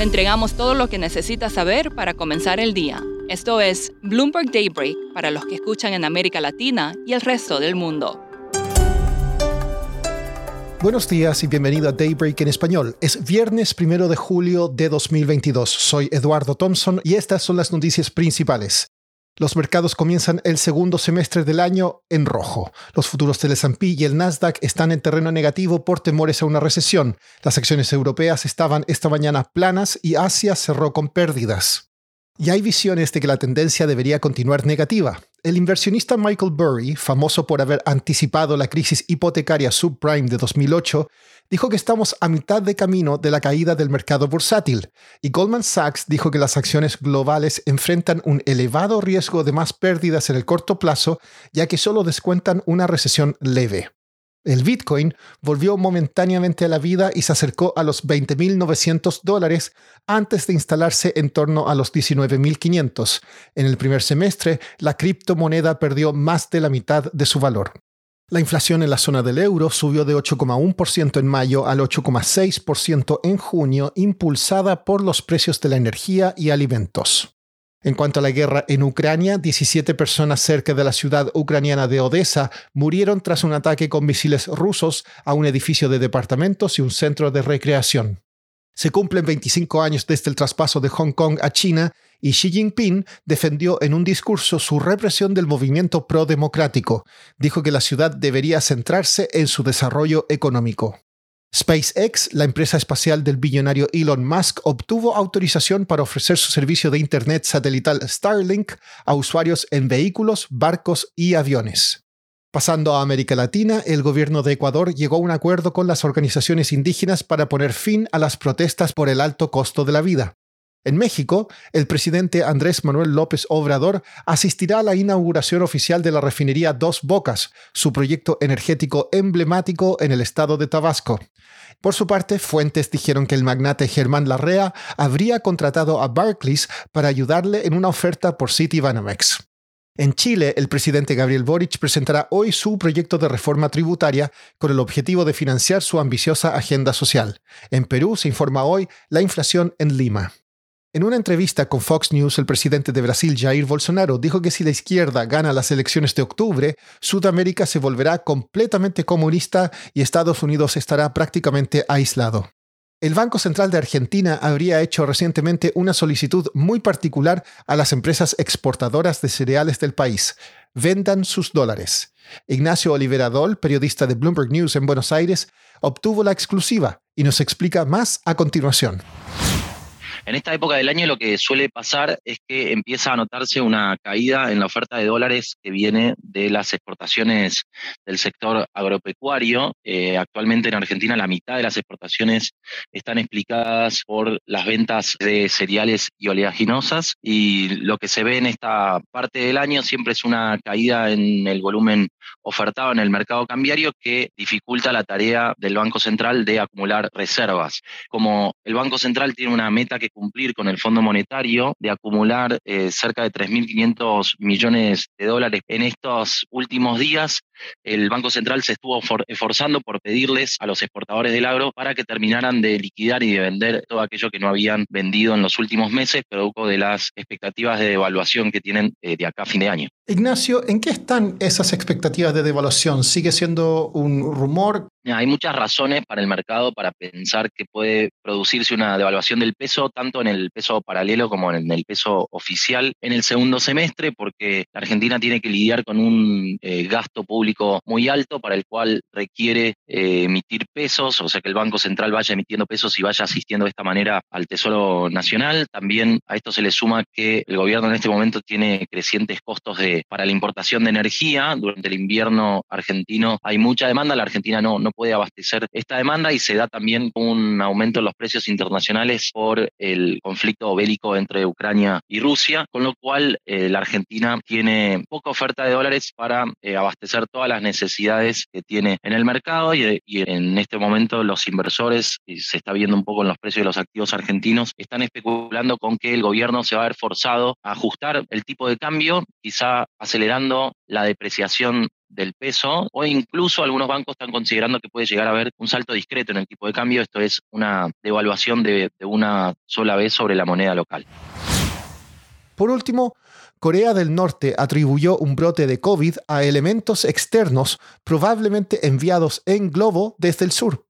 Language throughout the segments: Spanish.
Le entregamos todo lo que necesita saber para comenzar el día. Esto es Bloomberg Daybreak para los que escuchan en América Latina y el resto del mundo. Buenos días y bienvenido a Daybreak en español. Es viernes primero de julio de 2022. Soy Eduardo Thompson y estas son las noticias principales. Los mercados comienzan el segundo semestre del año en rojo. Los futuros del S&P y el Nasdaq están en terreno negativo por temores a una recesión. Las acciones europeas estaban esta mañana planas y Asia cerró con pérdidas. Y hay visiones de que la tendencia debería continuar negativa. El inversionista Michael Burry, famoso por haber anticipado la crisis hipotecaria subprime de 2008, dijo que estamos a mitad de camino de la caída del mercado bursátil, y Goldman Sachs dijo que las acciones globales enfrentan un elevado riesgo de más pérdidas en el corto plazo, ya que solo descuentan una recesión leve. El Bitcoin volvió momentáneamente a la vida y se acercó a los 20.900 dólares antes de instalarse en torno a los 19.500. En el primer semestre, la criptomoneda perdió más de la mitad de su valor. La inflación en la zona del euro subió de 8,1% en mayo al 8,6% en junio, impulsada por los precios de la energía y alimentos. En cuanto a la guerra en Ucrania, 17 personas cerca de la ciudad ucraniana de Odessa murieron tras un ataque con misiles rusos a un edificio de departamentos y un centro de recreación. Se cumplen 25 años desde el traspaso de Hong Kong a China y Xi Jinping defendió en un discurso su represión del movimiento pro-democrático. Dijo que la ciudad debería centrarse en su desarrollo económico. SpaceX, la empresa espacial del billonario Elon Musk, obtuvo autorización para ofrecer su servicio de Internet satelital Starlink a usuarios en vehículos, barcos y aviones. Pasando a América Latina, el gobierno de Ecuador llegó a un acuerdo con las organizaciones indígenas para poner fin a las protestas por el alto costo de la vida. En México, el presidente Andrés Manuel López Obrador asistirá a la inauguración oficial de la refinería Dos Bocas, su proyecto energético emblemático en el estado de Tabasco. Por su parte, fuentes dijeron que el magnate Germán Larrea habría contratado a Barclays para ayudarle en una oferta por Citibanamex. En Chile, el presidente Gabriel Boric presentará hoy su proyecto de reforma tributaria con el objetivo de financiar su ambiciosa agenda social. En Perú se informa hoy la inflación en Lima. En una entrevista con Fox News, el presidente de Brasil, Jair Bolsonaro, dijo que si la izquierda gana las elecciones de octubre, Sudamérica se volverá completamente comunista y Estados Unidos estará prácticamente aislado. El Banco Central de Argentina habría hecho recientemente una solicitud muy particular a las empresas exportadoras de cereales del país. Vendan sus dólares. Ignacio Oliveradol, periodista de Bloomberg News en Buenos Aires, obtuvo la exclusiva y nos explica más a continuación. En esta época del año lo que suele pasar es que empieza a notarse una caída en la oferta de dólares que viene de las exportaciones del sector agropecuario. Eh, actualmente en Argentina la mitad de las exportaciones están explicadas por las ventas de cereales y oleaginosas y lo que se ve en esta parte del año siempre es una caída en el volumen ofertado en el mercado cambiario que dificulta la tarea del Banco Central de acumular reservas. Como el Banco Central tiene una meta que cumplir con el Fondo Monetario de acumular eh, cerca de 3.500 millones de dólares en estos últimos días, el Banco Central se estuvo esforzando por pedirles a los exportadores del agro para que terminaran de liquidar y de vender todo aquello que no habían vendido en los últimos meses, producto de las expectativas de devaluación que tienen eh, de acá a fin de año. Ignacio, ¿en qué están esas expectativas de devaluación? ¿Sigue siendo un rumor? Hay muchas razones para el mercado para pensar que puede producirse una devaluación del peso, tanto en el peso paralelo como en el peso oficial en el segundo semestre, porque la Argentina tiene que lidiar con un eh, gasto público muy alto para el cual requiere eh, emitir pesos, o sea que el Banco Central vaya emitiendo pesos y vaya asistiendo de esta manera al Tesoro Nacional. También a esto se le suma que el gobierno en este momento tiene crecientes costos de, para la importación de energía. Durante el invierno argentino hay mucha demanda, la Argentina no puede abastecer esta demanda y se da también un aumento en los precios internacionales por el conflicto bélico entre Ucrania y Rusia, con lo cual eh, la Argentina tiene poca oferta de dólares para eh, abastecer todas las necesidades que tiene en el mercado y, en este momento los inversores, y se está viendo un poco en los precios de los activos argentinos, están especulando con que el gobierno se va a ver forzado a ajustar el tipo de cambio, quizá acelerando la depreciación del peso o incluso algunos bancos están considerando que puede llegar a haber un salto discreto en el tipo de cambio, esto es una devaluación de, una sola vez sobre la moneda local. Por último, Corea del Norte atribuyó un brote de COVID a elementos externos probablemente enviados en globo desde el sur.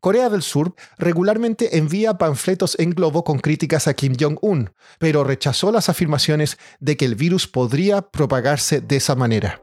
Corea del Sur regularmente envía panfletos en globo con críticas a Kim Jong-un, pero rechazó las afirmaciones de que el virus podría propagarse de esa manera.